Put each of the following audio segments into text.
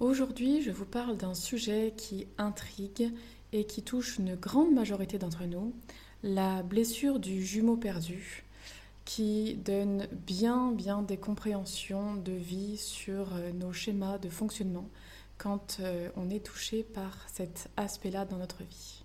Aujourd'hui, je vous parle d'un sujet qui intrigue et qui touche une grande majorité d'entre nous, la blessure du jumeau perdu, qui donne bien bien des compréhensions de vie sur euh, nos schémas de fonctionnement quand euh, on est touché par cet aspect-là dans notre vie.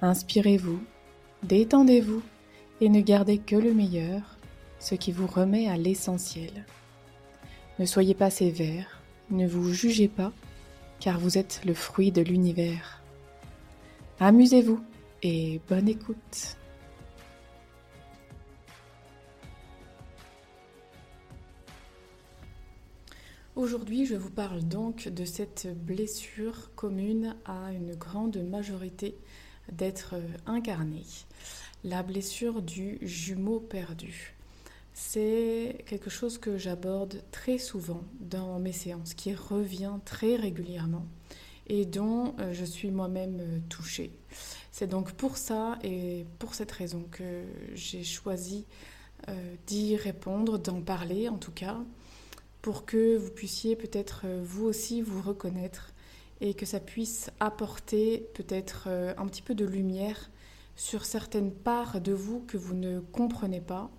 Inspirez-vous, détendez-vous et ne gardez que le meilleur, ce qui vous remet à l'essentiel. Ne soyez pas sévère, ne vous jugez pas, car vous êtes le fruit de l'univers. Amusez-vous et bonne écoute. Aujourd'hui, je vous parle donc de cette blessure commune à une grande majorité d'être euh, incarné. La blessure du jumeau perdu. C'est quelque chose que j'aborde très souvent dans mes séances, qui revient très régulièrement et dont euh, je suis moi-même euh, touchée. C'est donc pour ça et pour cette raison que j'ai choisi d'y répondre, d'en parler en tout cas, pour que vous puissiez peut-être vous aussi vous reconnaître et que ça puisse apporter peut-être euh, un petit peu de lumière sur certaines parts de vous que vous ne comprenez pas,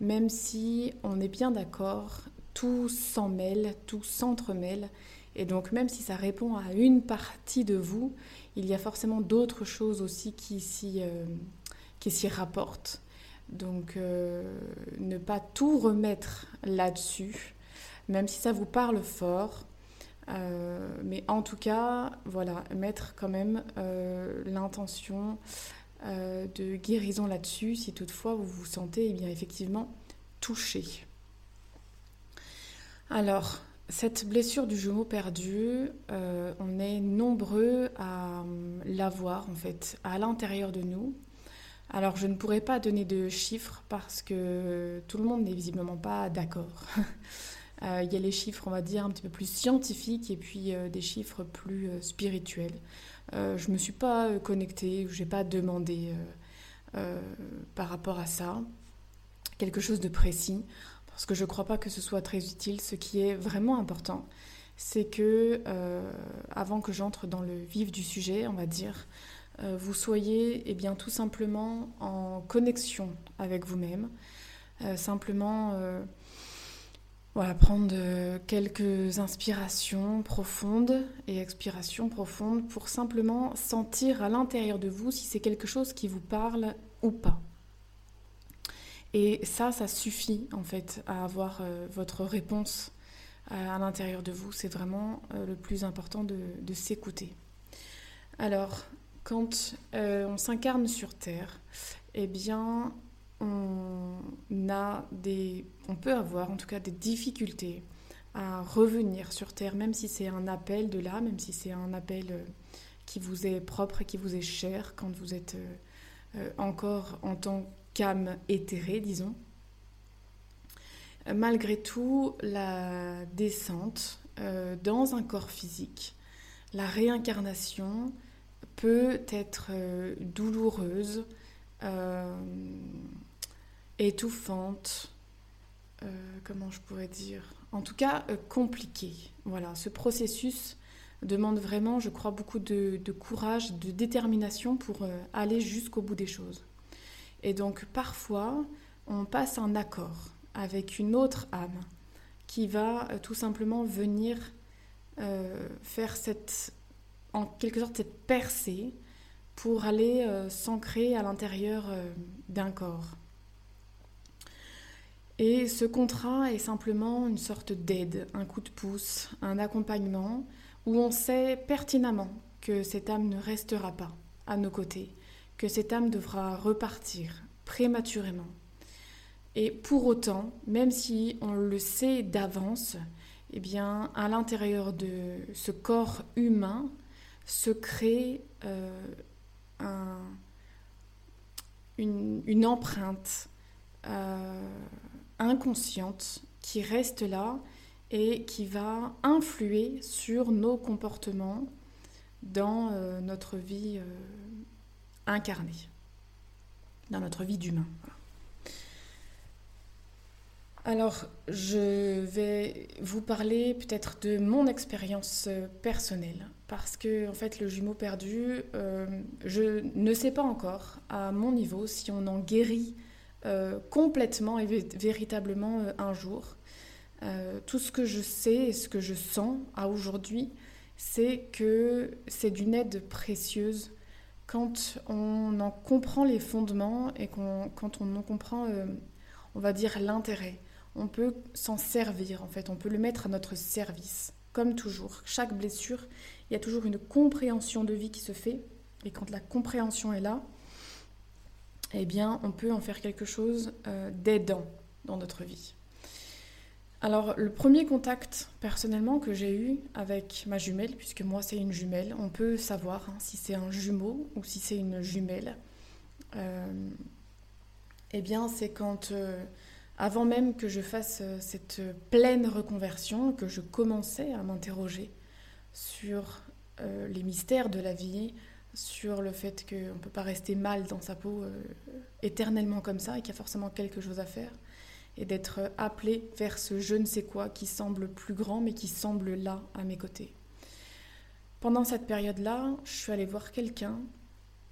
même si on est bien d'accord, tout s'en mêle, tout s'entremêle, et donc même si ça répond à une partie de vous, il y a forcément d'autres choses aussi qui s'y, euh, rapportent. Donc euh, ne pas tout remettre là-dessus, même si ça vous parle fort, euh, mais en tout cas, voilà, mettre quand même euh, l'intention euh, de guérison là-dessus, si toutefois vous vous sentez eh bien, effectivement touché. Alors, cette blessure du jumeau perdu, on est nombreux à l'avoir en fait à l'intérieur de nous. Alors, je ne pourrais pas donner de chiffres parce que tout le monde n'est visiblement pas d'accord. Euh, il y a les chiffres, on va dire, un petit peu plus scientifiques et puis euh, des chiffres plus euh, spirituels. je ne me suis pas connectée, je n'ai pas demandé par rapport à ça quelque chose de précis, parce que je ne crois pas que ce soit très utile. Ce qui est vraiment important, c'est que, avant que j'entre dans le vif du sujet, on va dire, vous soyez eh bien, tout simplement en connexion avec vous-même, simplement voilà, prendre quelques inspirations profondes et expirations profondes pour simplement sentir à l'intérieur de vous si c'est quelque chose qui vous parle ou pas. Et ça, ça suffit en fait à avoir euh, votre réponse à, l'intérieur de vous. C'est vraiment euh, le plus important de, s'écouter. Alors, quand euh, on s'incarne sur Terre, eh bien, on a des, on peut avoir en tout cas des difficultés à revenir sur Terre, même si c'est un appel de là, même si c'est un appel euh, qui vous est propre et qui vous est cher quand vous êtes euh, euh, encore en tant qu'âme éthérée, disons. Malgré tout, la descente dans un corps physique, la réincarnation peut être douloureuse, étouffante, euh, comment je pourrais dire, en tout cas euh, compliquée. Voilà, ce processus demande vraiment, je crois, beaucoup de, courage, de détermination pour euh, aller jusqu'au bout des choses. Et donc parfois, on passe un accord avec une autre âme qui va tout simplement venir faire cette, en quelque sorte, cette percée pour aller s'ancrer à l'intérieur d'un corps. Et ce contrat est simplement une sorte d'aide, un coup de pouce, un accompagnement, où on sait pertinemment que cette âme ne restera pas à nos côtés, que cette âme devra repartir prématurément. Et pour autant, même si on le sait d'avance, eh bien, à l'intérieur de ce corps humain se crée euh, une, empreinte euh, inconsciente qui reste là et qui va influer sur nos comportements dans euh, notre vie euh, incarnée, dans notre vie d'humain. Alors, je vais vous parler peut-être de mon expérience euh, personnelle, parce que en fait, le jumeau perdu, je ne sais pas encore à mon niveau si on en guérit complètement et véritablement un jour. tout ce que je sais et ce que je sens à aujourd'hui, c'est que c'est d'une aide précieuse quand on en comprend les fondements et quand on en comprend, euh, on va dire, l'intérêt. On peut s'en servir, en fait, on peut le mettre à notre service. Comme toujours, chaque blessure, il y a toujours une compréhension de vie qui se fait. Et quand la compréhension est là, eh bien, on peut en faire quelque chose euh, d'aidant dans notre vie. Alors, le premier contact personnellement que j'ai eu avec ma jumelle, puisque moi c'est une jumelle, on peut savoir hein, si c'est un jumeau ou si c'est une jumelle. Euh, eh bien, c'est quand, euh, avant même que je fasse euh, cette pleine reconversion, que je commençais à m'interroger sur les mystères de la vie, sur le fait qu'on ne peut pas rester mal dans sa peau éternellement comme ça et qu'il y a forcément quelque chose à faire et d'être appelé vers ce je ne sais quoi qui semble plus grand mais qui semble là à mes côtés. Pendant cette période-là, je suis allée voir quelqu'un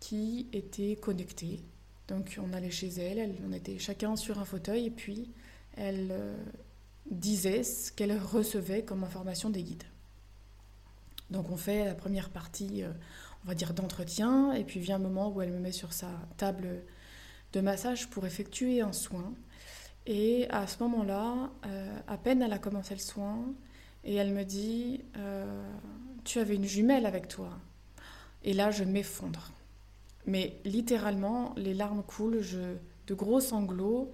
qui était connecté. Donc on allait chez elle, on était chacun sur un fauteuil et puis elle euh, disait ce qu'elle recevait comme information des guides. Donc on fait la première partie, euh, on va dire d'entretien, et puis vient un moment où elle me met sur sa table de massage pour effectuer un soin. Et à ce moment-là, euh, à peine elle a commencé le soin, et elle me dit euh, Tu avais une jumelle avec toi. Et là, je m'effondre. Mais littéralement, les larmes coulent, je, de gros sanglots.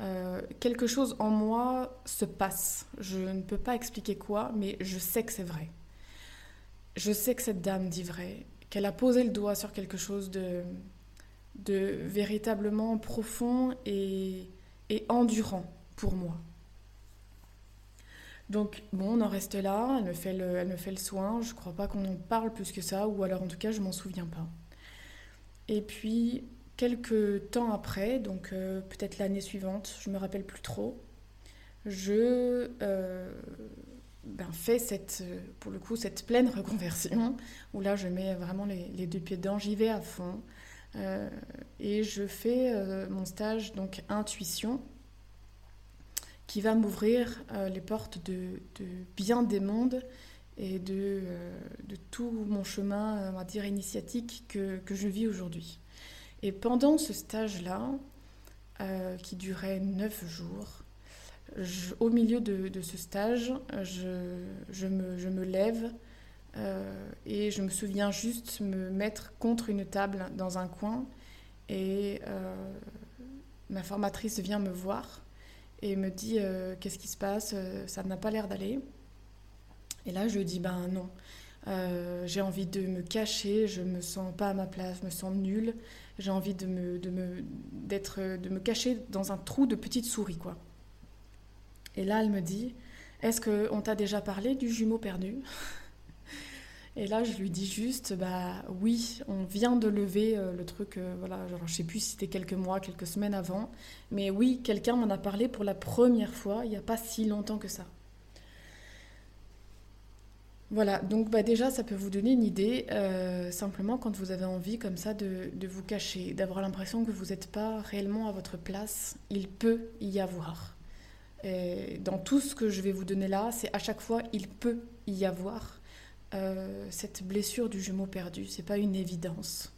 Euh, quelque chose en moi se passe. Je ne peux pas expliquer quoi, mais je sais que c'est vrai. Je sais que cette dame dit vrai, qu'elle a posé le doigt sur quelque chose de, de véritablement profond et, et endurant pour moi. Donc bon, on en reste là, elle me fait le, elle me fait le soin, je crois pas qu'on en parle plus que ça, ou alors en tout cas je m'en souviens pas. Et puis quelques temps après, donc euh, peut-être l'année suivante, je me rappelle plus trop, je euh, ben, fais cette, pour le coup cette pleine reconversion, où là je mets vraiment les, les deux pieds dedans, j'y vais à fond, euh, et je fais euh, mon stage donc intuition qui va m'ouvrir euh, les portes de, bien des mondes et de, de, tout mon chemin, on va dire, initiatique que, que je vis aujourd'hui. Et pendant ce stage-là, qui durait neuf jours, au milieu de, ce stage, je, me, lève euh, et je me souviens juste me mettre contre une table dans un coin et euh, ma formatrice vient me voir et me dit euh, qu'est-ce qui se passe, ça n'a pas l'air d'aller. Et là je dis ben non, j'ai envie de me cacher, je me sens pas à ma place, je me sens nulle, j'ai envie de me, de me cacher dans un trou de petite souris quoi. Et là elle me dit est-ce qu'on t'a déjà parlé du jumeau perdu et là, je lui dis juste, bah oui, on vient de lever euh, le truc, euh, voilà, genre, sais plus si c'était quelques mois, quelques semaines avant, mais oui, quelqu'un m'en a parlé pour la première fois, il n'y a pas si longtemps que ça. Voilà, donc bah déjà, ça peut vous donner une idée, euh, simplement quand vous avez envie comme ça de vous cacher, d'avoir l'impression que vous n'êtes pas réellement à votre place, il peut y avoir. Et dans tout ce que je vais vous donner là, c'est à chaque fois, il peut y avoir euh, cette blessure du jumeau perdu, c'est pas une évidence.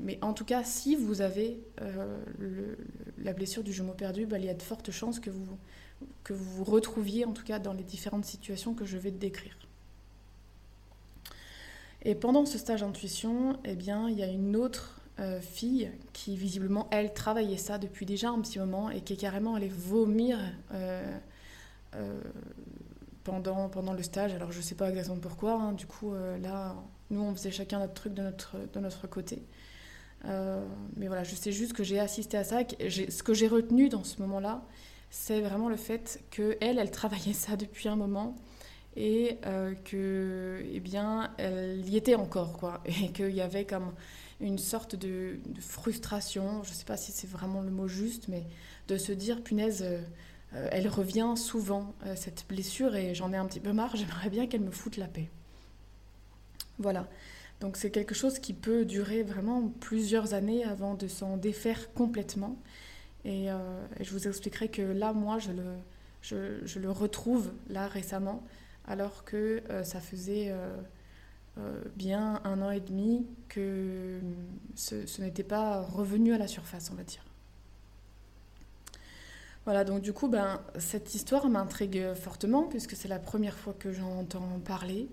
mais en tout cas, si vous avez la blessure du gemeau perdu, bah, il y a de fortes chances que vous, que vous vous retrouviez, en tout cas dans les différentes situations que je vais décrire. Et pendant ce stage d'intuition, eh bien, il y a une autre euh, fille qui, visiblement, elle, travaillait ça depuis déjà un petit moment et qui est carrément allée vomir euh, euh, pendant, pendant le stage. Alors, je sais pas exactement pourquoi. Hein. Du coup, là, nous, on faisait chacun notre truc de notre, de notre côté. mais voilà, je sais juste que j'ai assisté à ça. ce que j'ai retenu dans ce moment-là, c'est vraiment le fait qu'elle, elle travaillait ça depuis un moment et que, eh bien, elle y était encore, quoi. Et qu'il y avait comme une sorte de, frustration, je ne sais pas si c'est vraiment le mot juste, mais de se dire, punaise, euh, elle revient souvent, euh, cette blessure, et j'en ai un petit peu marre, j'aimerais bien qu'elle me foute la paix. Voilà. Donc c'est quelque chose qui peut durer vraiment plusieurs années avant de s'en défaire complètement. Et, je vous expliquerai que là, moi, je le, je, le retrouve là récemment alors que euh, ça faisait euh, euh, bien un an et demi que ce, n'était pas revenu à la surface, on va dire. Voilà, donc du coup, ben, cette histoire m'intrigue fortement puisque c'est la première fois que j'en entends parler.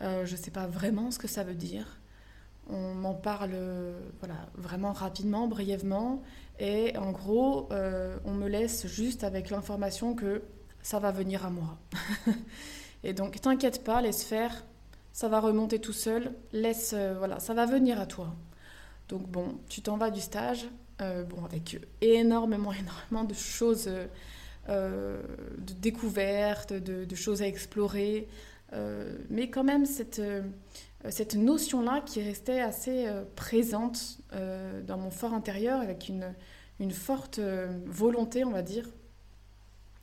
je ne sais pas vraiment ce que ça veut dire. On m'en parle voilà, vraiment rapidement, brièvement. Et en gros, on me laisse juste avec l'information que ça va venir à moi. Et donc, t'inquiète pas, laisse faire, ça va remonter tout seul, laisse, euh, voilà, ça va venir à toi. Donc bon, tu t'en vas du stage, euh, bon, avec énormément, énormément de choses, euh, de découvertes, de, choses à explorer, mais quand même cette, cette notion-là qui restait assez présente dans mon fort intérieur, avec une, une forte volonté, on va dire,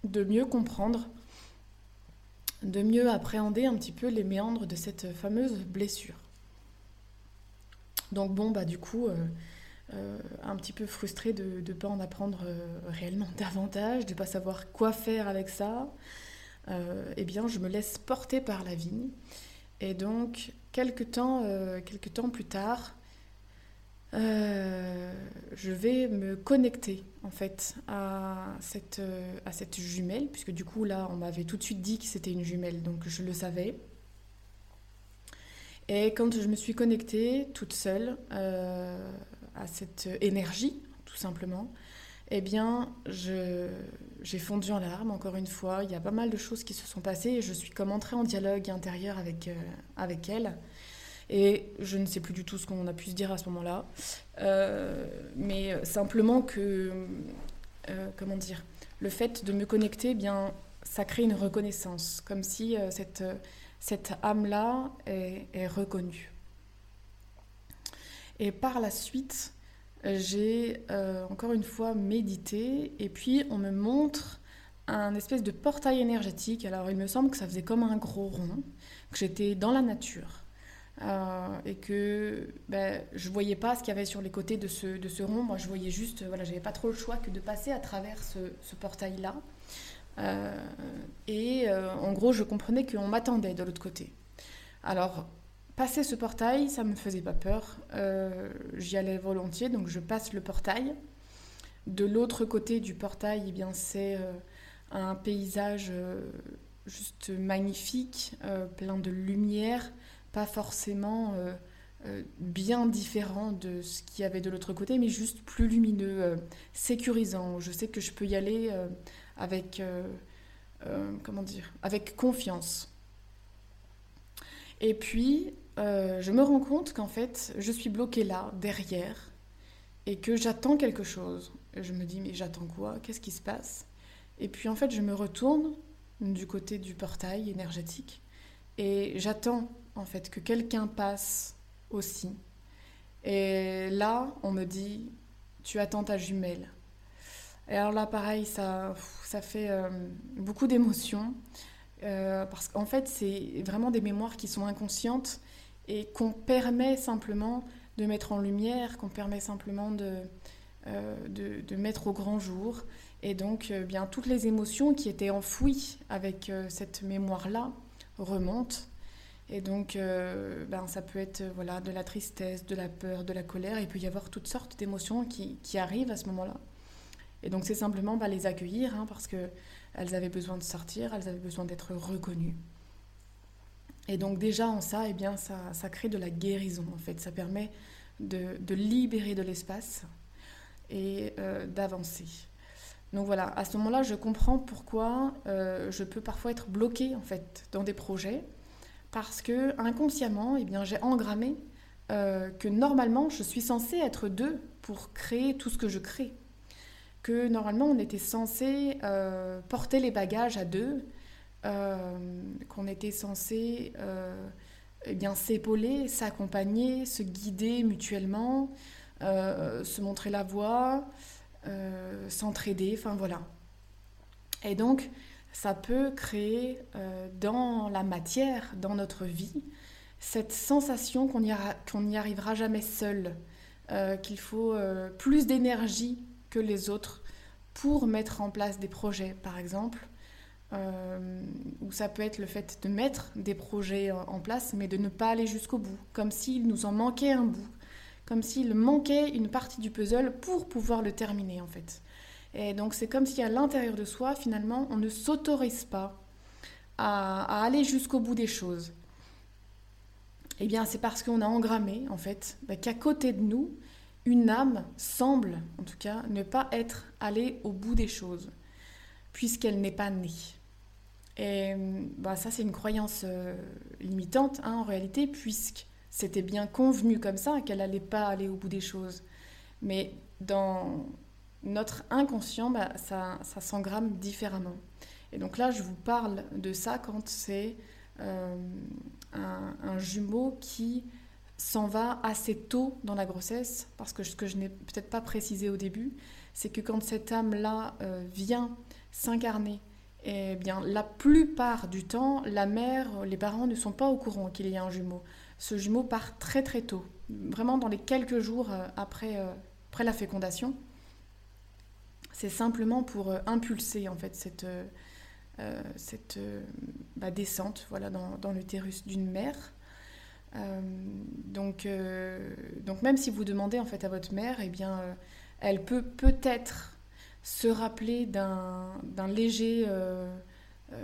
de mieux comprendre de mieux appréhender un petit peu les méandres de cette fameuse blessure. Donc bon, bah du coup, euh, euh, un petit peu frustrée de ne pas en apprendre euh, réellement davantage, de ne pas savoir quoi faire avec ça, eh bien je me laisse porter par la vigne. Et donc, temps, quelques temps plus tard, euh, je vais me connecter en fait à cette, à cette jumelle, puisque du coup là on m'avait tout de suite dit que c'était une jumelle, donc je le savais. Et quand je me suis connectée toute seule euh, à cette énergie, tout simplement, eh bien, j'ai fondu en larmes, encore une fois. Il y a pas mal de choses qui se sont passées et je suis comme entrée en dialogue intérieur avec, euh, avec elle. Et je ne sais plus du tout ce qu'on a pu se dire à ce moment-là. Euh, mais simplement que, euh, comment dire, le fait de me connecter, eh bien, ça crée une reconnaissance, comme si euh, cette, cette âme-là est, reconnue. Et par la suite, j'ai encore une fois médité, et puis on me montre un espèce de portail énergétique. Alors il me semble que ça faisait comme un gros rond, que j'étais dans la nature. Euh, et que ben, je voyais pas ce qu'il y avait sur les côtés de ce, de ce rond. Moi, je voyais juste, voilà, j'avais pas trop le choix que de passer à travers ce, ce portail-là. Euh, et euh, en gros, je comprenais qu'on m'attendait de l'autre côté. Alors, passer ce portail, ça me faisait pas peur. J'y allais volontiers, donc je passe le portail. De l'autre côté du portail, eh bien, c'est un paysage juste magnifique, plein de lumière pas forcément euh, euh, bien différent de ce qu'il y avait de l'autre côté, mais juste plus lumineux, euh, sécurisant. Je sais que je peux y aller avec, comment dire, avec confiance. Et puis, je me rends compte qu'en fait, je suis bloquée là, derrière, et que j'attends quelque chose. je me dis, mais j'attends quoi? Qu'est-ce qui se passe? Et puis, en fait, je me retourne du côté du portail énergétique, et j'attends en fait, que quelqu'un passe aussi. Et là, on me dit, tu attends ta jumelle. Et alors là, pareil, ça, ça fait euh, beaucoup d'émotions. Euh, parce qu'en fait, c'est vraiment des mémoires qui sont inconscientes et qu'on permet simplement de mettre en lumière, qu'on permet simplement de, euh, de, de, mettre au grand jour. Et donc, bien, toutes les émotions qui étaient enfouies avec cette mémoire-là remontent Et donc, euh, ben, ça peut être voilà, de la tristesse, de la peur, de la colère. Il peut y avoir toutes sortes d'émotions qui, qui, arrivent à ce moment-là. Et donc, c'est simplement ben, les accueillir hein, parce qu'elles avaient besoin de sortir, elles avaient besoin d'être reconnues. Et donc, déjà en ça, eh bien, ça, ça crée de la guérison, en fait. Ça permet de, de libérer de l'espace et euh, d'avancer. Donc voilà, à ce moment-là, je comprends pourquoi euh, je peux parfois être bloquée en fait dans des projets parce que inconsciemment, eh bien, j'ai engrammé euh, que normalement, je suis censée être deux pour créer tout ce que je crée. Que normalement, on était censé euh, porter les bagages à deux, qu'on était censé eh s'épauler, s'accompagner, se guider mutuellement, se montrer la voie. Euh, s'entraider, enfin voilà. Et donc, ça peut créer euh, dans la matière, dans notre vie, cette sensation qu'on n'y arrivera jamais seul, euh, qu'il faut plus d'énergie que les autres pour mettre en place des projets, par exemple. ou ça peut être le fait de mettre des projets en place, mais de ne pas aller jusqu'au bout, comme s'il nous en manquait un bout, comme s'il manquait une partie du puzzle pour pouvoir le terminer en fait. Et donc c'est comme si à l'intérieur de soi, finalement, on ne s'autorise pas à, aller jusqu'au bout des choses. Eh bien, c'est parce qu'on a engrammé, en fait, bah, qu'à côté de nous, une âme semble, en tout cas, ne pas être allée au bout des choses, puisqu'elle n'est pas née. Et bah, ça, c'est une croyance euh, limitante, hein, en réalité, puisque c'était bien convenu comme ça qu'elle n'allait pas aller au bout des choses. Mais dans notre inconscient, bah, ça, ça s'engramme différemment. Et donc là, je vous parle de ça quand c'est euh, un, jumeau qui s'en va assez tôt dans la grossesse, parce que ce que je n'ai peut-être pas précisé au début, c'est que quand cette âme-là euh, vient s'incarner, eh bien, la plupart du temps, la mère, les parents ne sont pas au courant qu'il y a un jumeau ce jumeau part très très tôt, vraiment dans les quelques jours euh, après, après la fécondation. C'est simplement pour euh, impulser en fait cette, cette bah, descente voilà, dans, l'utérus d'une mère. donc, donc même si vous demandez en fait à votre mère, eh bien, elle peut peut-être se rappeler d'un léger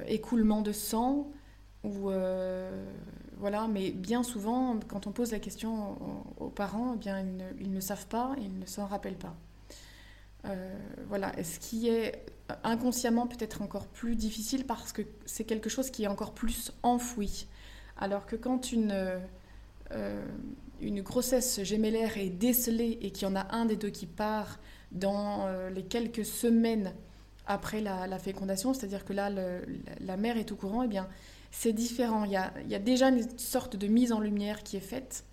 écoulement de sang ou voilà, mais bien souvent, quand on pose la question aux, parents, eh bien, ils ne, savent pas, ils ne s'en rappellent pas. Euh, voilà, ce qui est inconsciemment peut-être encore plus difficile parce que c'est quelque chose qui est encore plus enfoui? Alors que quand une, euh, une grossesse gémellaire est décelée et qu'il y en a un des deux qui part dans euh, les quelques semaines après la, fécondation, c'est-à-dire que là, la mère est au courant, eh bien, c'est différent. Il y, a, déjà une sorte de mise en lumière qui est faite.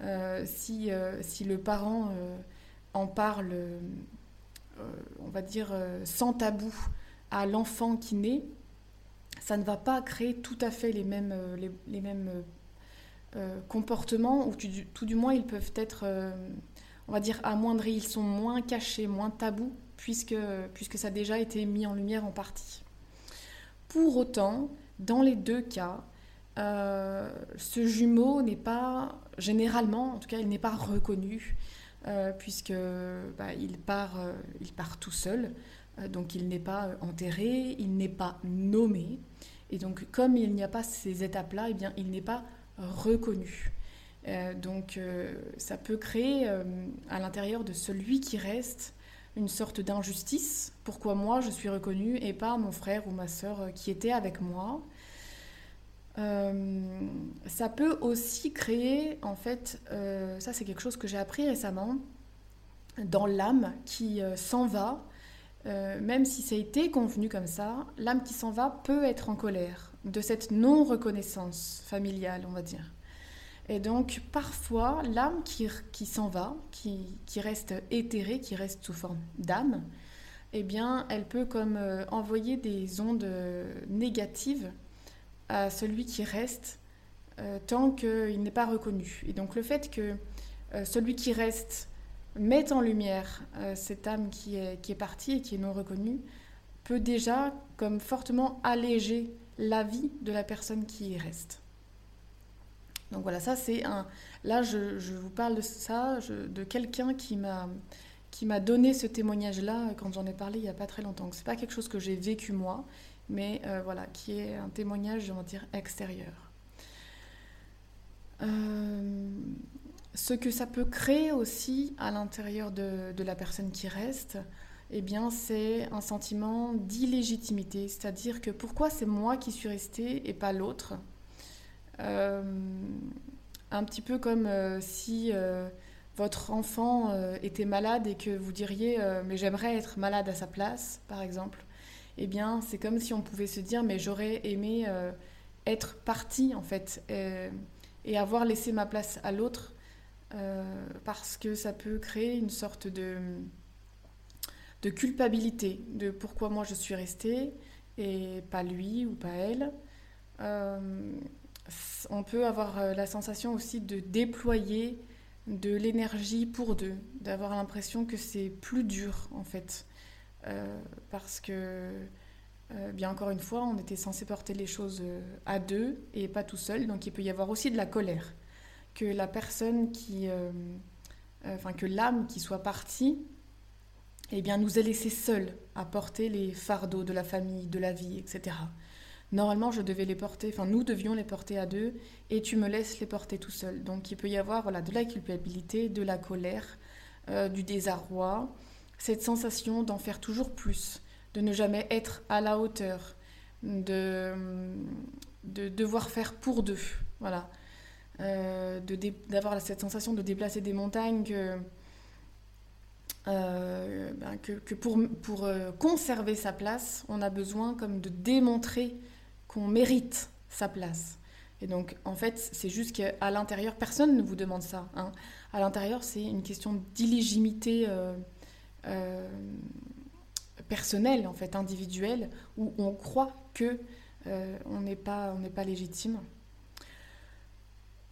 Euh, si, euh, si, le parent euh, en parle, on va dire, sans tabou à l'enfant qui naît, ça ne va pas créer tout à fait les mêmes, mêmes comportements, ou tout, du moins ils peuvent être, on va dire, amoindris, ils sont moins cachés, moins tabous, puisque, ça a déjà été mis en lumière en partie. Pour autant, dans les deux cas, euh, ce jumeau n'est pas, généralement, en tout cas, il n'est pas reconnu, euh, puisque bah, il, part, euh, il part tout seul, donc il n'est pas enterré, il n'est pas nommé, et donc comme il n'y a pas ces étapes-là, eh bien, il n'est pas reconnu. donc ça peut créer à l'intérieur de celui qui reste une sorte d'injustice. Pourquoi moi je suis reconnue et pas mon frère ou ma sœur qui était avec moi? Euh, ça peut aussi créer, en fait, euh, ça c'est quelque chose que j'ai appris récemment, dans l'âme qui euh, s'en va, même si ça a été convenu comme ça, l'âme qui s'en va peut être en colère de cette non-reconnaissance familiale, on va dire. Et donc, parfois, l'âme qui, qui s'en va, qui, qui, reste éthérée, qui reste sous forme d'âme, eh bien, elle peut comme envoyer des ondes négatives à celui qui reste euh, tant qu'il n'est pas reconnu. Et donc, le fait que celui qui reste mette en lumière cette âme qui est, qui est partie et qui est non reconnue peut déjà comme fortement alléger la vie de la personne qui y reste. Donc voilà, ça c'est un... Là, je, je, vous parle de ça, de quelqu'un qui m'a qui m'a donné ce témoignage-là quand j'en ai parlé il n'y a pas très longtemps. Ce n'est pas quelque chose que j'ai vécu moi, mais euh, voilà, qui est un témoignage, on va dire, extérieur. Euh, ce que ça peut créer aussi à l'intérieur de, de, la personne qui reste, eh bien, c'est un sentiment d'illégitimité, c'est-à-dire que pourquoi c'est moi qui suis restée et pas l'autre? Euh, Un petit peu comme si votre enfant était malade et que vous diriez mais j'aimerais être malade à sa place, par exemple eh bien, c'est comme si on pouvait se dire, mais j'aurais aimé euh, être partie, en fait, et, avoir laissé ma place à l'autre, euh, parce que ça peut créer une sorte de, culpabilité de pourquoi moi je suis restée et pas lui ou pas elle. Euh, on peut avoir la sensation aussi de déployer de l'énergie pour deux, d'avoir l'impression que c'est plus dur en fait. Euh, parce que, euh, bien encore une fois, on était censé porter les choses euh, à deux et pas tout seul, donc il peut y avoir aussi de la colère. Que la personne qui. enfin, que l'âme qui soit partie, eh bien, nous ait laissé seuls à porter les fardeaux de la famille, de la vie, etc. Normalement, je devais les porter, enfin, nous devions les porter à deux, et tu me laisses les porter tout seul. Donc, il peut y avoir voilà, de la culpabilité, de la colère, du désarroi, cette sensation d'en faire toujours plus, de ne jamais être à la hauteur, de, de devoir faire pour deux, voilà, euh, d'avoir cette sensation de déplacer des montagnes que, euh, ben, que, pour, pour euh, conserver sa place, on a besoin comme de démontrer qu'on mérite sa place. Et donc, en fait, c'est juste qu'à l'intérieur, personne ne vous demande ça. Hein. À l'intérieur, c'est une question d'illégitimité euh, personnel, en fait, individuel, où on croit que euh, on n'est pas, on pas légitime.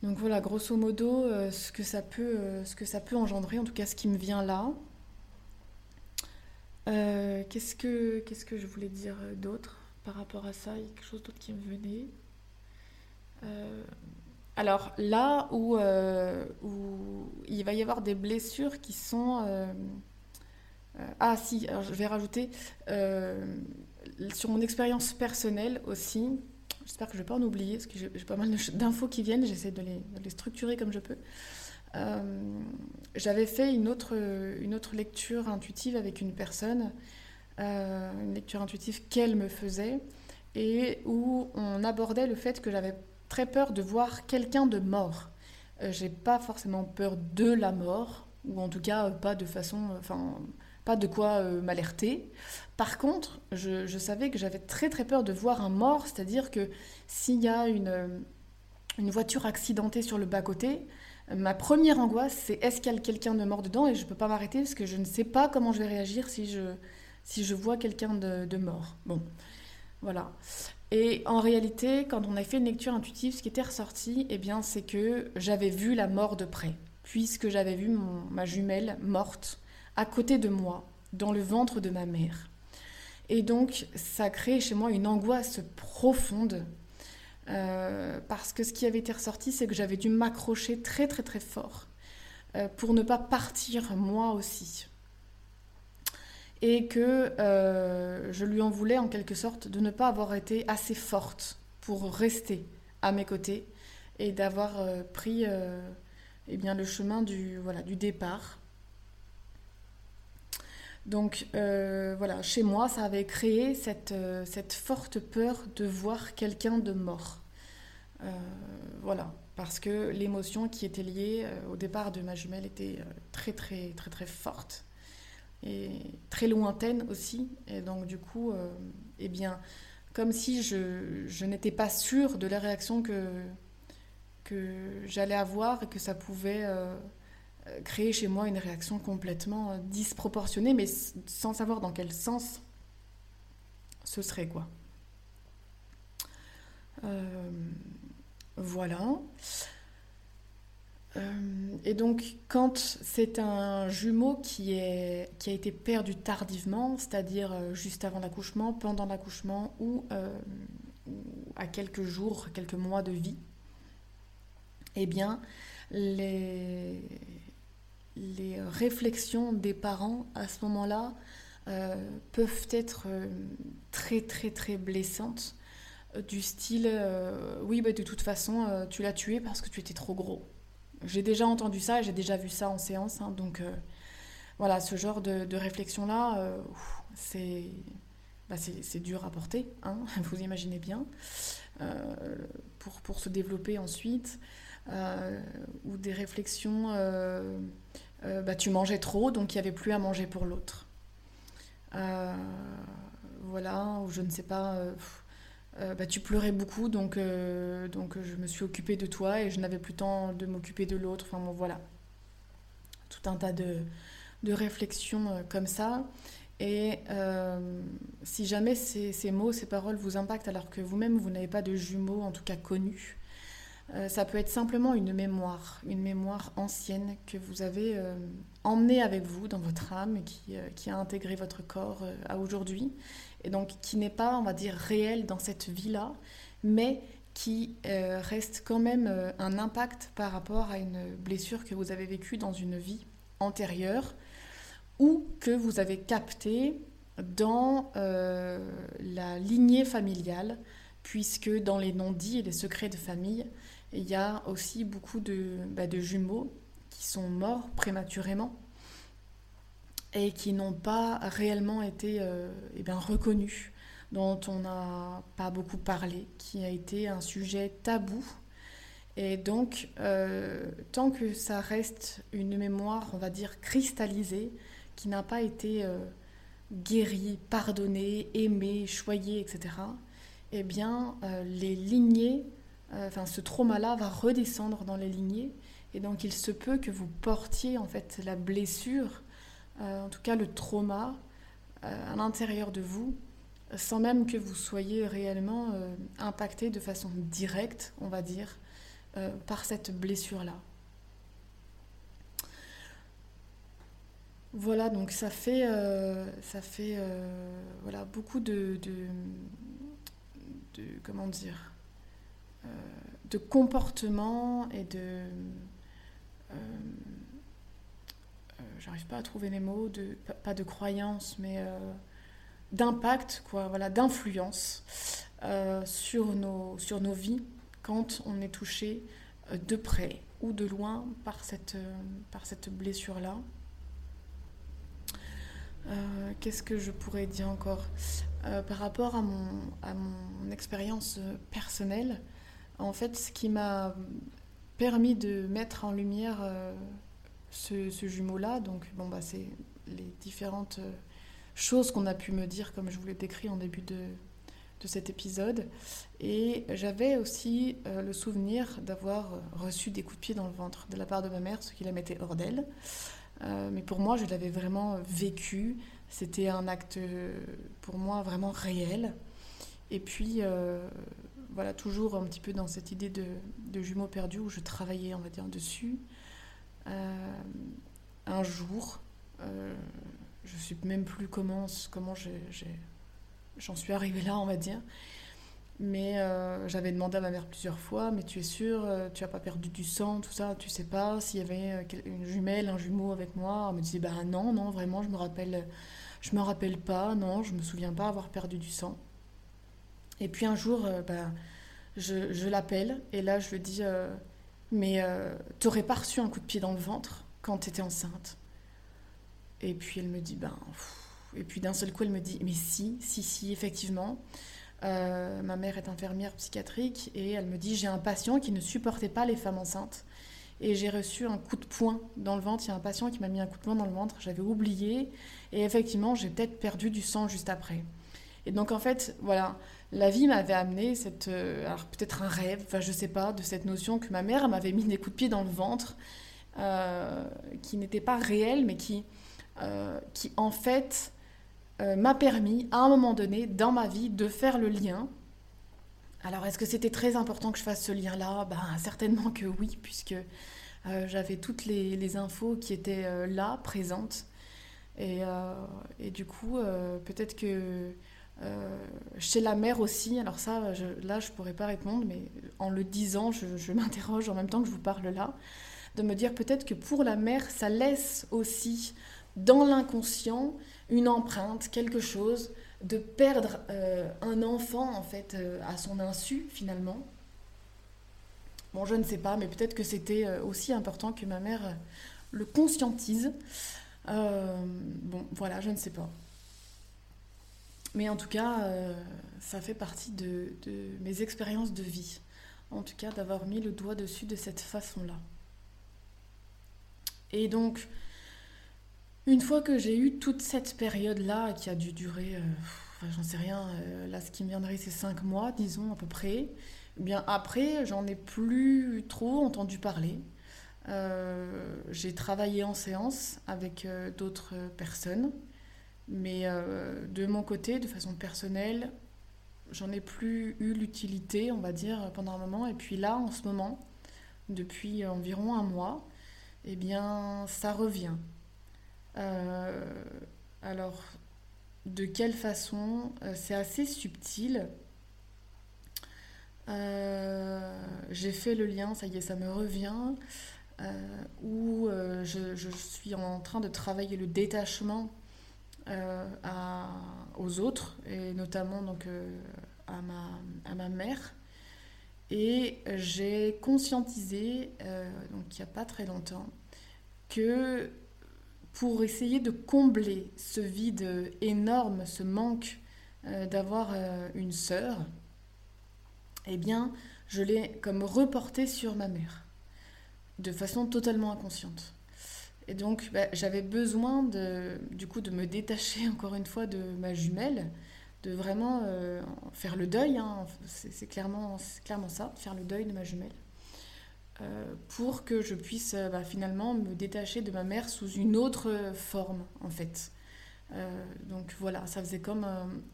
Donc voilà, grosso modo, euh, ce, que ça peut, ce que ça peut engendrer, en tout cas ce qui me vient là. qu'est-ce, que, qu'est-ce que je voulais dire d'autre par rapport à ça? Il y a quelque chose d'autre qui me venait. alors là où, où, il va y avoir des blessures qui sont euh, ah si, je vais rajouter euh, sur mon expérience personnelle aussi. J'espère que je ne vais pas en oublier, parce que j'ai pas mal d'infos qui viennent, j'essaie de les, structurer comme je peux. Euh, j'avais fait une autre, lecture intuitive avec une personne, une lecture intuitive qu'elle me faisait, et où on abordait le fait que j'avais très peur de voir quelqu'un de mort. j'ai pas forcément peur de la mort, ou en tout cas pas de façon, pas de quoi euh, m'alerter. Par contre, je, savais que j'avais très très peur de voir un mort, c'est-à-dire que s'il y a une, euh, une voiture accidentée sur le bas-côté, ma première angoisse, c'est est-ce qu'il y a quelqu'un de mort dedans? Et je ne peux pas m'arrêter parce que je ne sais pas comment je vais réagir si je, si je vois quelqu'un de, mort. Bon, voilà. Et en réalité, quand on a fait une lecture intuitive, ce qui était ressorti, eh bien, c'est que j'avais vu la mort de près, puisque j'avais vu ma jumelle morte à côté de moi, dans le ventre de ma mère. Et donc, ça crée chez moi une angoisse profonde, euh, parce que ce qui avait été ressorti, c'est que j'avais dû m'accrocher très très très fort euh, pour ne pas partir moi aussi. Et que euh, je lui en voulais en quelque sorte de ne pas avoir été assez forte pour rester à mes côtés et d'avoir pris eh bien, le chemin du, voilà, du départ donc euh, voilà, chez moi, ça avait créé cette, euh, cette forte peur de voir quelqu'un de mort. Euh, voilà, parce que l'émotion qui était liée au départ de ma jumelle était très très très très forte et très lointaine aussi. Et donc du coup, eh bien, comme si je, n'étais pas sûre de la réaction que, j'allais avoir et que ça pouvait créer chez moi une réaction complètement euh, disproportionnée, mais sans savoir dans quel sens ce serait quoi. Euh, voilà. et donc, quand c'est un jumeau qui, est, qui a été perdu tardivement, c'est-à-dire juste avant l'accouchement, pendant l'accouchement ou, à quelques jours, quelques mois de vie, eh bien, les, les réflexions des parents à ce moment-là euh, peuvent être euh, très très très blessantes euh, du style oui bah, de toute façon tu l'as tué parce que tu étais trop gros. J'ai déjà entendu ça j'ai déjà vu ça en séance hein, donc voilà ce genre de, réflexion là bah, c'est c'est dur à porter hein, vous imaginez bien pour, pour se développer ensuite ou des réflexions bah, tu mangeais trop, donc il n'y avait plus à manger pour l'autre. Euh, voilà, ou je ne sais pas, euh, bah, tu pleurais beaucoup, donc, donc je me suis occupée de toi et je n'avais plus le temps de m'occuper de l'autre. Enfin bon, voilà. Tout un tas de, de réflexions comme ça. Et si jamais ces, mots, ces paroles vous impactent alors que vous-même, vous n'avez pas de jumeaux, en tout cas connus, euh, ça peut être simplement une mémoire, une mémoire ancienne que vous avez euh, emmenée avec vous dans votre âme qui, euh, qui a intégré votre corps à aujourd'hui. Et donc qui n'est pas, on va dire, réelle dans cette vie-là, mais qui reste quand même un impact par rapport à une blessure que vous avez vécue dans une vie antérieure ou que vous avez captée dans la lignée familiale, puisque dans les non-dits et les secrets de famille, il y a aussi beaucoup de, bah, de jumeaux qui sont morts prématurément et qui n'ont pas réellement été euh, eh reconnus, dont on n'a pas beaucoup parlé, qui a été un sujet tabou. Et donc, euh, tant que ça reste une mémoire, on va dire, cristallisée, qui n'a pas été euh, guérie, pardonnée, aimée, choyée, etc., eh bien, les lignées euh, enfin, ce trauma-là va redescendre dans les lignées. Et donc, il se peut que vous portiez en fait la blessure, euh, en tout cas le trauma, euh, à l'intérieur de vous, sans même que vous soyez réellement impacté de façon directe, on va dire, par cette blessure-là. Voilà, donc ça fait, ça fait voilà, beaucoup de, de, comment dire, de comportement et de... Euh, euh, j'arrive pas à trouver les mots, pas de croyance, mais d'impact, quoi, d'influence sur, nos, vies quand on est touché de près ou de loin par cette, blessure-là. Qu'est-ce que je pourrais dire encore? Par rapport à mon expérience personnelle, en fait, ce qui m'a permis de mettre en lumière euh, ce, jumeau-là, donc bon, bah, c'est les différentes euh, choses qu'on a pu me dire, comme je vous l'ai décrit en début de, cet épisode. Et j'avais aussi euh, le souvenir d'avoir reçu des coups de pied dans le ventre de la part de ma mère, ce qui la mettait hors d'elle. mais pour moi, je l'avais vraiment vécu. C'était un acte, pour moi, vraiment réel. Et puis, voilà, toujours un petit peu dans cette idée de, jumeaux perdus où je travaillais, on va dire, dessus. Euh, un jour, euh, je ne sais même plus comment, comment j'en suis arrivée là, on va dire. Mais euh, j'avais demandé à ma mère plusieurs fois, mais tu es sûre, tu n'as pas perdu du sang, tout ça, tu sais pas s'il y avait une jumelle, un jumeau avec moi. Elle me disait, bah non, non, vraiment, je me rappelle, je me rappelle pas, non, je me souviens pas avoir perdu du sang. Et puis un jour, euh, bah, je, l'appelle et là je lui dis euh, Mais euh, t'aurais pas reçu un coup de pied dans le ventre quand t'étais enceinte? Et puis elle me dit Ben. Et puis d'un seul coup, elle me dit Mais si, si, si, effectivement. ma mère est infirmière psychiatrique et elle me dit J'ai un patient qui ne supportait pas les femmes enceintes. Et j'ai reçu un coup de poing dans le ventre. Il y a un patient qui m'a mis un coup de poing dans le ventre. J'avais oublié. Et effectivement, j'ai peut-être perdu du sang juste après. Et donc, en fait, voilà, la vie m'avait amené cette, euh, alors peut-être un rêve, enfin je sais pas, de cette notion que ma mère m'avait mis des coups de pied dans le ventre, euh, qui n'était pas réel, mais qui, euh, qui en fait m'a permis à un moment donné dans ma vie de faire le lien. Alors est-ce que c'était très important que je fasse ce lien-là? Ben certainement que oui, puisque j'avais toutes les, les, infos qui étaient là, présentes. Et, et du coup, peut-être que chez la mère aussi, alors ça, là, je ne pourrais pas répondre, mais en le disant, je, je m'interroge en même temps que je vous parle là, de me dire peut-être que pour la mère, ça laisse aussi dans l'inconscient une empreinte, quelque chose, de perdre euh, un enfant en fait euh, à son insu finalement. Bon, je ne sais pas, mais peut-être que c'était euh, aussi important que ma mère le conscientise. bon, voilà, je ne sais pas. Mais en tout cas, ça fait partie de, mes expériences de vie. En tout cas, d'avoir mis le doigt dessus de cette façon-là. Et donc, une fois que j'ai eu toute cette période-là, qui a dû durer, euh, j'en sais rien, euh, là ce qui me viendrait c'est cinq mois, disons à peu près, bien après j'en ai plus trop entendu parler. Euh, j'ai travaillé en séance avec d'autres personnes, mais de mon côté, de façon personnelle, j'en ai plus eu l'utilité, on va dire, pendant un moment. Et puis là, en ce moment, depuis environ un mois, eh bien, ça revient. Euh, alors, de quelle façon euh, C'est assez subtil. Euh, j'ai fait le lien, ça y est, ça me revient, où je, suis en train de travailler le détachement aux autres, et notamment donc, à, ma, à ma mère. Et j'ai conscientisé, donc il n'y a pas très longtemps, que pour essayer de combler ce vide énorme, ce manque euh, d'avoir euh, une sœur, eh bien, je l'ai comme reporté sur ma mère, de façon totalement inconsciente. Et donc, bah, j'avais besoin de, du coup, de me détacher encore une fois de ma jumelle, de vraiment euh, faire le deuil. Hein. c'est clairement, clairement ça, faire le deuil de ma jumelle. Euh, pour que je puisse euh, bah, finalement me détacher de ma mère sous une autre forme en fait. Donc voilà, ça faisait comme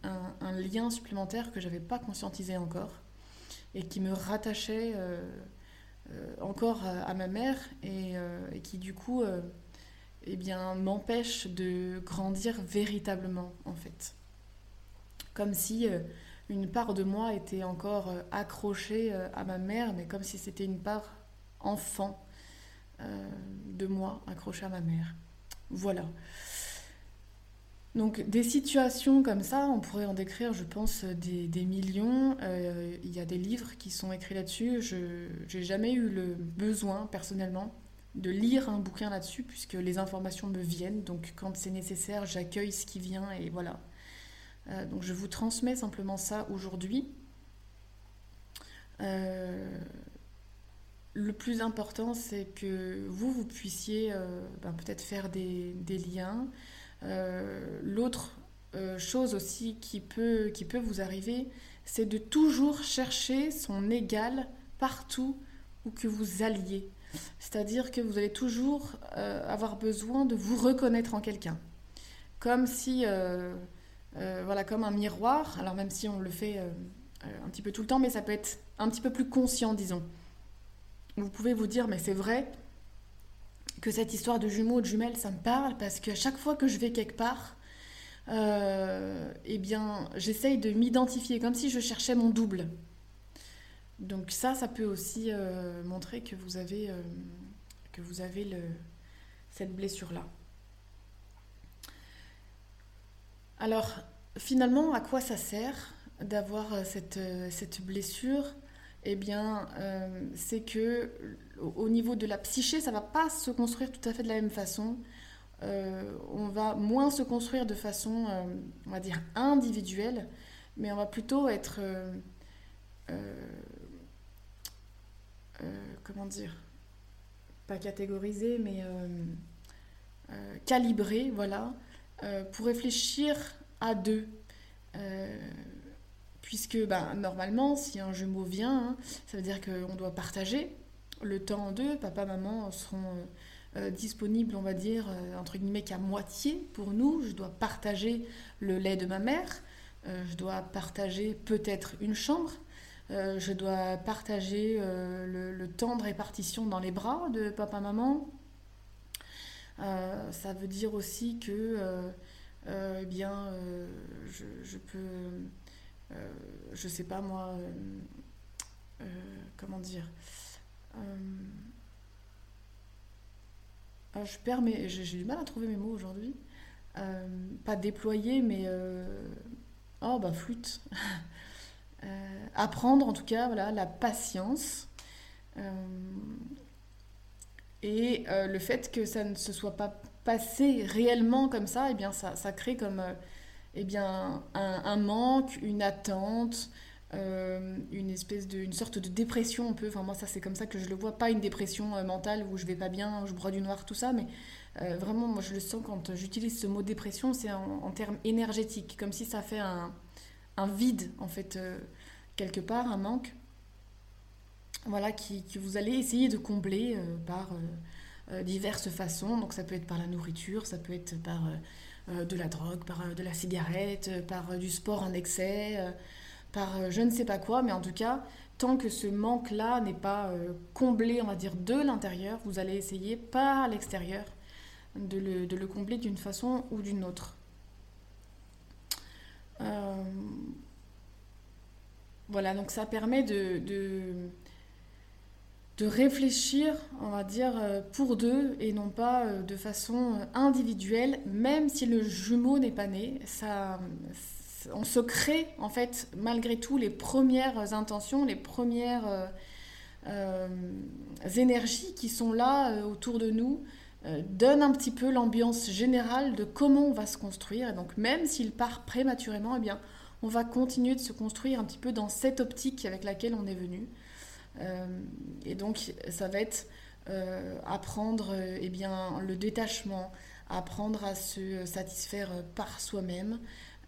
un, lien supplémentaire que j'avais pas conscientisé encore et qui me rattachait encore à, ma mère et, qui du coup eh bien m'empêche de grandir véritablement en fait. Comme si une part de moi était encore accrochée à ma mère, mais comme si c'était une part enfant euh, de moi accroché à ma mère. Voilà. Donc des situations comme ça, on pourrait en décrire, je pense, des, millions. Euh, il y a des livres qui sont écrits là-dessus. Je n'ai jamais eu le besoin, personnellement, de lire un bouquin là-dessus, puisque les informations me viennent. Donc quand c'est nécessaire, j'accueille ce qui vient et voilà. Euh, donc je vous transmets simplement ça aujourd'hui. Euh, le plus important, c'est que vous, vous puissiez euh, ben, peut-être faire des, liens. L'autre chose aussi qui peut, qui peut vous arriver, c'est de toujours chercher son égal partout où que vous alliez. C'est-à-dire que vous allez toujours avoir besoin de vous reconnaître en quelqu'un. Comme si, voilà, comme un miroir, alors même si on le fait un petit peu tout le temps, mais ça peut être un petit peu plus conscient, disons vous pouvez vous dire, mais c'est vrai que cette histoire de jumeaux ou de jumelles, ça me parle parce qu'à chaque fois que je vais quelque part, euh, eh bien, j'essaye de m'identifier comme si je cherchais mon double. Donc ça, ça peut aussi euh, montrer que vous avez, euh, que vous avez le, cette blessure-là. Alors, finalement, à quoi ça sert d'avoir cette, cette blessure? Eh bien, euh, c'est que au niveau de la psyché, ça va pas se construire tout à fait de la même façon. Euh, on va moins se construire de façon, euh, on va dire, individuelle, mais on va plutôt être, comment dire, pas catégorisé, mais calibré, voilà, pour réfléchir à deux puisque bah, normalement, si un jumeau vient, hein, ça veut dire qu'on doit partager le temps d'eux. Papa, maman seront euh, euh, disponibles, on va dire, euh, entre guillemets, qu'à moitié pour nous. Je dois partager le lait de ma mère. je dois partager peut-être une chambre. Je dois partager le, temps de répartition dans les bras de papa, maman. ça veut dire aussi que eh bien, je, peux, je sais pas moi, comment dire, ah, je perds j'ai du mal à trouver mes mots aujourd'hui. pas déployer, mais oh bah flûte. apprendre en tout cas, voilà, la patience. Et euh, le fait que ça ne se soit pas passé réellement comme ça, eh bien, ça, ça crée comme euh, eh bien, un, manque, une attente, euh, une espèce de, une sorte de dépression un peu. Enfin, moi, ça, c'est comme ça que je le vois. Pas une dépression mentale où je vais pas bien, je broie du noir, tout ça, mais vraiment, moi, je le sens quand j'utilise ce mot dépression, c'est en, termes énergétiques, comme si ça fait un, un vide, en fait, quelque part, un manque voilà, qui, vous allez essayer de combler euh, par euh, euh, diverses façons. Donc ça peut être par la nourriture, ça peut être par de la drogue, par de la cigarette, par du sport en excès, par je ne sais pas quoi, mais en tout cas, tant que ce manque-là n'est pas comblé, on va dire, de l'intérieur, vous allez essayer par l'extérieur de le, de le, combler d'une façon ou d'une autre. Voilà, donc ça permet de, réfléchir, on va dire, euh, pour deux et non pas euh, de façon euh, individuelle, même si le jumeau n'est pas né. Ça, on se crée, en fait, malgré tout, les premières intentions, les premières énergies qui sont là autour de nous, donnent un petit peu l'ambiance générale de comment on va se construire. Et donc, même s'il part prématurément, eh bien, on va continuer de se construire un petit peu dans cette optique avec laquelle on est venu. Euh, et donc, ça va être euh, apprendre euh, eh bien, le détachement, apprendre à se satisfaire par soi-même,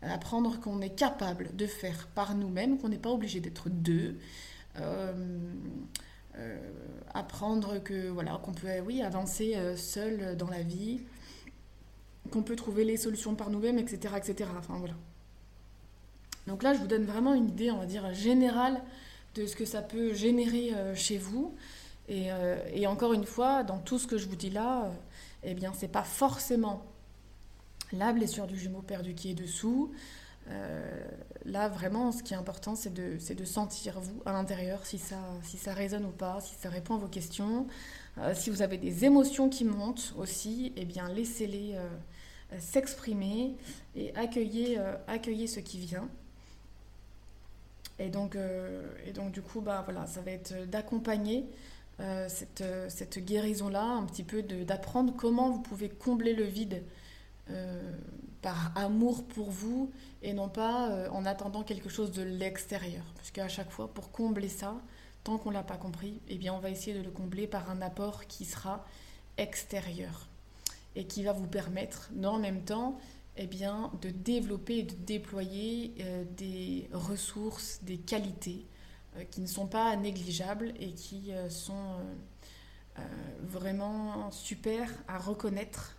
apprendre qu'on est capable de faire par nous-mêmes, qu'on n'est pas obligé d'être deux. Apprendre que voilà qu'on peut oui avancer seul dans la vie qu'on peut trouver les solutions par nous-mêmes etc etc enfin voilà donc là je vous donne vraiment une idée on va dire générale de ce que ça peut générer euh, chez vous. Euh, et, encore une fois, dans tout ce que je vous dis là, euh, eh bien, c'est pas forcément la blessure du jumeau perdu qui est dessous. Là, vraiment, ce qui est important, c'est de, de, sentir, vous, à l'intérieur, si ça, si ça résonne ou pas, si ça répond à vos questions. si vous avez des émotions qui montent aussi, eh bien, laissez-les s'exprimer et accueillez, accueillez ce qui vient. Et donc, euh, et donc du coup, bah, voilà, ça va être d'accompagner euh, cette, euh, cette guérison-là, un petit peu d'apprendre comment vous pouvez combler le vide par amour pour vous et non pas en attendant quelque chose de l'extérieur. Parce qu'à chaque fois, pour combler ça, tant qu'on ne l'a pas compris, eh bien, on va essayer de le combler par un apport qui sera extérieur et qui va vous permettre, dans le même temps, eh bien, de développer et de déployer euh, des ressources, des qualités euh, qui ne sont pas négligeables et qui euh, sont vraiment super à reconnaître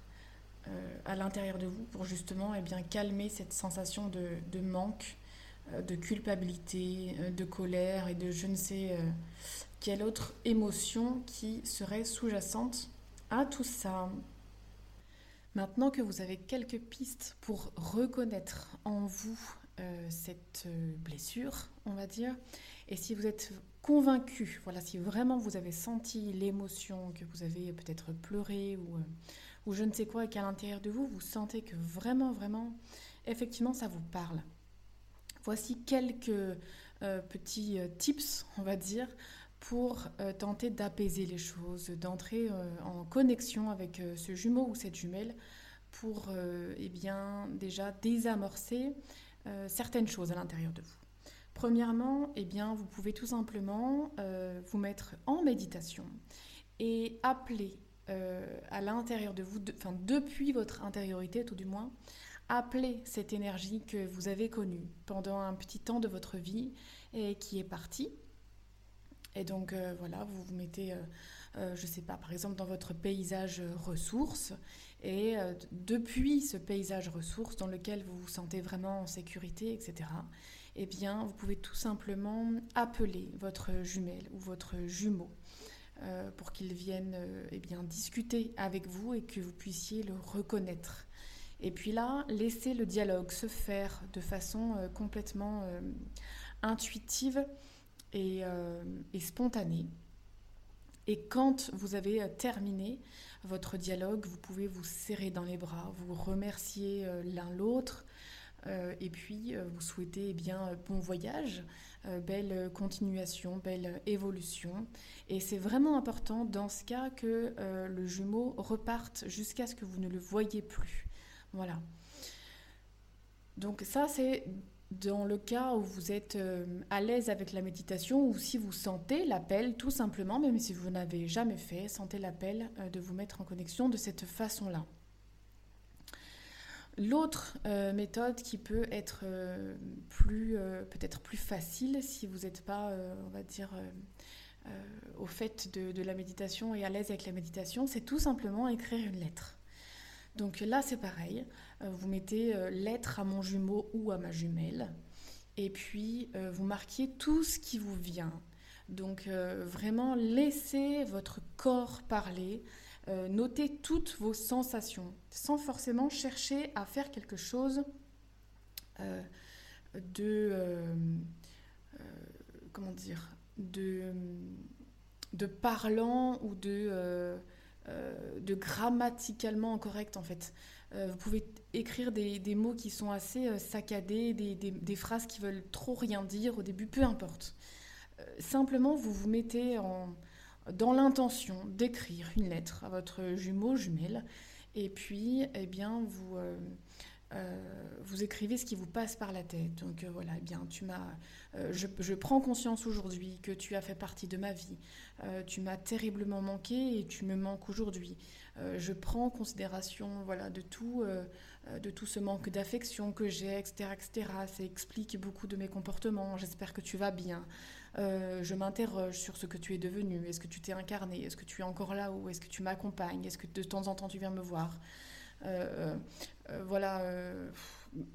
à l'intérieur de vous pour justement eh bien, calmer cette sensation de, manque, de culpabilité, de colère et de je ne sais quelle autre émotion qui serait sous-jacente à tout ça. Maintenant que vous avez quelques pistes pour reconnaître en vous euh, cette euh, blessure, on va dire, et si vous êtes convaincu, voilà, si vraiment vous avez senti l'émotion, que vous avez peut-être pleuré ou, euh, ou je ne sais quoi, et qu'à l'intérieur de vous, vous sentez que vraiment, vraiment, effectivement, ça vous parle. Voici quelques petits tips, on va dire, pour euh, tenter d'apaiser les choses, d'entrer euh, en connexion avec euh, ce jumeau ou cette jumelle pour eh bien, déjà désamorcer certaines choses à l'intérieur de vous. Premièrement, eh bien, vous pouvez tout simplement vous mettre en méditation et appeler à l'intérieur de vous, enfin depuis votre intériorité tout du moins, appeler cette énergie que vous avez connue pendant un petit temps de votre vie et qui est partie et donc euh, voilà, vous vous mettez, euh, euh, je ne sais pas, par exemple dans votre paysage ressources, et depuis ce paysage ressources dans lequel vous vous sentez vraiment en sécurité, etc., eh bien, vous pouvez tout simplement appeler votre jumelle ou votre jumeau pour qu'il vienne eh bien, discuter avec vous et que vous puissiez le reconnaître. Et puis là, laissez le dialogue se faire de façon complètement intuitive et, spontanée. Et quand vous avez terminé votre dialogue, vous pouvez vous serrer dans les bras, vous remercier l'un l'autre, euh, et puis, euh, vous souhaitez eh bien, bon voyage, euh, belle continuation, belle évolution. Et c'est vraiment important dans ce cas que le jumeau reparte jusqu'à ce que vous ne le voyez plus. Voilà. Donc ça, c'est dans le cas où vous êtes à l'aise avec la méditation ou si vous sentez l'appel, tout simplement, même si vous n'avez jamais fait, sentez l'appel de vous mettre en connexion de cette façon-là. L'autre euh, méthode qui peut être euh, plus euh, peut-être plus facile si vous n'êtes pas, on va dire, au fait de, de, la méditation et à l'aise avec la méditation, c'est tout simplement écrire une lettre. Donc là, c'est pareil. vous mettez lettre à mon jumeau ou à ma jumelle, et puis vous marquez tout ce qui vous vient. Donc vraiment, laissez votre corps parler. Euh, notez toutes vos sensations, sans forcément chercher à faire quelque chose euh, de... Euh, comment dire de, de parlant ou de, de grammaticalement correct en fait. vous pouvez écrire des, des, mots qui sont assez saccadés, des, des, des, phrases qui veulent trop rien dire au début, peu importe. simplement, vous vous mettez en, dans l'intention d'écrire une lettre à votre jumeau, jumelle, et puis, eh bien, vous, euh, euh, vous écrivez ce qui vous passe par la tête. Donc euh, voilà, eh bien, tu m'as, je, je, prends conscience aujourd'hui que tu as fait partie de ma vie. tu m'as terriblement manqué et tu me manques aujourd'hui. je prends considération, voilà, de tout, de tout ce manque d'affection que j'ai, etc., etc. Ça explique beaucoup de mes comportements. J'espère que tu vas bien. Euh, je m'interroge sur ce que tu es devenu. Est-ce que tu t'es incarné? Est-ce que tu es encore là ou est-ce que tu m'accompagnes? Est-ce que de temps en temps tu viens me voir? Euh, euh, Voilà,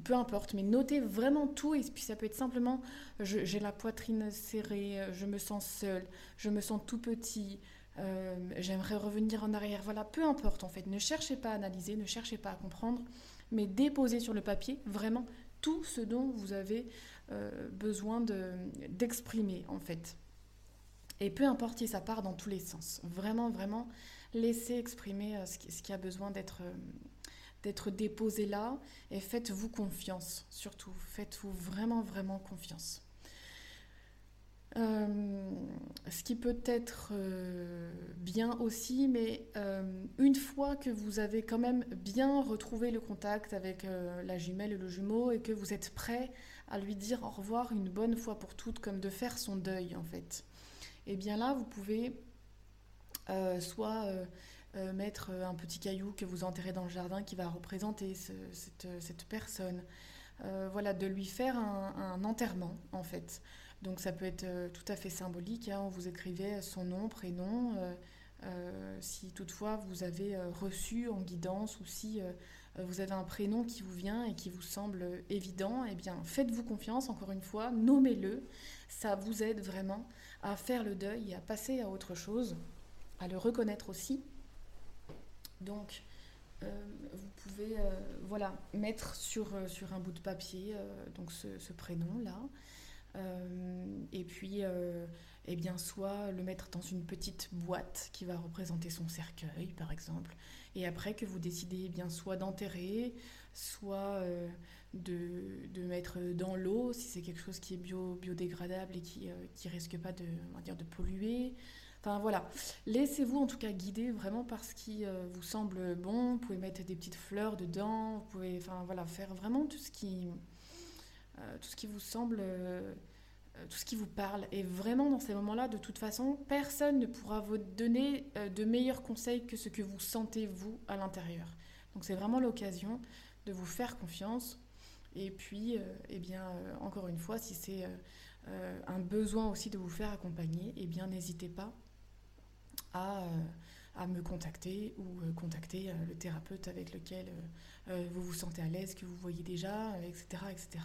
peu importe, mais notez vraiment tout et puis ça peut être simplement j'ai la poitrine serrée, je me sens seule, je me sens tout petit. J'aimerais revenir en arrière. Voilà, peu importe en fait. Ne cherchez pas à analyser, ne cherchez pas à comprendre, mais déposez sur le papier vraiment tout ce dont vous avez besoin d'exprimer en fait. Et peu importe si ça part dans tous les sens. Vraiment, vraiment, laissez exprimer euh, ce qui, ce qui a besoin d'être euh, d'être déposé là et faites-vous confiance, surtout. Faites-vous vraiment, vraiment confiance. Euh, ce qui peut être euh, bien aussi, mais euh, une fois que vous avez quand même bien retrouvé le contact avec la jumelle et le jumeau et que vous êtes prêt à lui dire au revoir une bonne fois pour toutes, comme de faire son deuil en fait, et eh bien là vous pouvez soit mettre un petit caillou que vous enterrez dans le jardin qui va représenter cette, personne, voilà, de lui faire un, enterrement en fait. Donc ça peut être euh, tout à fait symbolique. Hein. vous écrivez son nom, prénom. Euh, euh, si toutefois vous avez reçu en guidance ou si vous avez un prénom qui vous vient et qui vous semble évident, eh bien faites-vous confiance, encore une fois, nommez-le. Ça vous aide vraiment à faire le deuil et à passer à autre chose, à le reconnaître aussi. Donc, vous pouvez voilà, mettre sur, sur un bout de papier donc ce, prénom-là. Euh, et puis, euh, eh bien, soit le mettre dans une petite boîte qui va représenter son cercueil, par exemple, et après que vous décidez bien soit d'enterrer, soit euh, de, de, mettre dans l'eau si c'est quelque chose qui est bio, biodégradable et qui qui risque pas de on va dire de polluer. Enfin voilà, laissez-vous en tout cas guider vraiment par ce qui vous semble bon. Vous pouvez mettre des petites fleurs dedans, vous pouvez enfin voilà faire vraiment tout ce qui euh, tout ce qui vous semble, euh, tout ce qui vous parle. Et vraiment, dans ces moments-là, de toute façon, personne ne pourra vous donner euh, de meilleurs conseils que ce que vous sentez, vous, à l'intérieur. Donc c'est vraiment l'occasion de vous faire confiance. Et puis, eh bien, encore une fois, si c'est un besoin aussi de vous faire accompagner, eh bien, n'hésitez pas à, à, me contacter ou contacter le thérapeute avec lequel vous vous sentez à l'aise, que vous voyez déjà, etc., etc.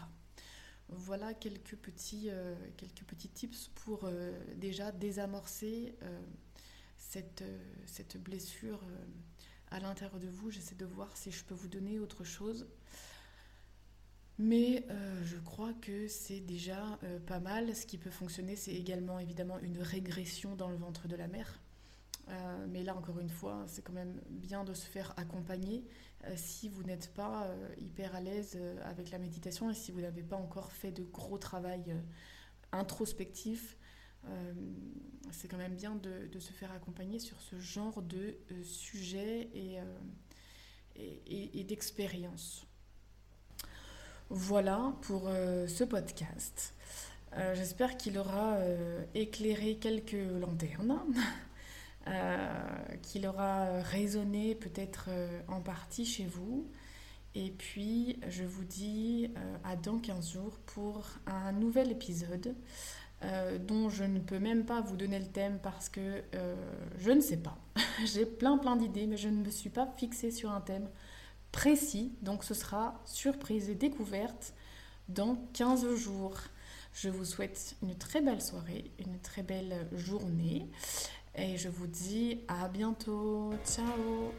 Voilà quelques petits, euh, quelques petits tips pour euh, déjà désamorcer euh, cette, blessure à l'intérieur de vous. J'essaie de voir si je peux vous donner autre chose. Mais je crois que c'est déjà pas mal. Ce qui peut fonctionner, c'est également évidemment une régression dans le ventre de la mère. Euh, mais là, encore une fois, c'est quand même bien de se faire accompagner si vous n'êtes pas hyper à l'aise avec la méditation et si vous n'avez pas encore fait de gros travail introspectif. c'est quand même bien de, se faire accompagner sur ce genre de sujet et, d'expérience. Voilà pour euh, ce podcast. Euh, j'espère qu'il aura euh, éclairé quelques lanternes, qu'il aura résonné peut-être en partie chez vous. Et puis, je vous dis à dans 15 jours pour un nouvel épisode dont je ne peux même pas vous donner le thème parce que je ne sais pas. J'ai plein plein d'idées, mais je ne me suis pas fixée sur un thème précis. Donc ce sera surprise et découverte dans 15 jours. Je vous souhaite une très belle soirée, une très belle journée et je vous dis à bientôt. Ciao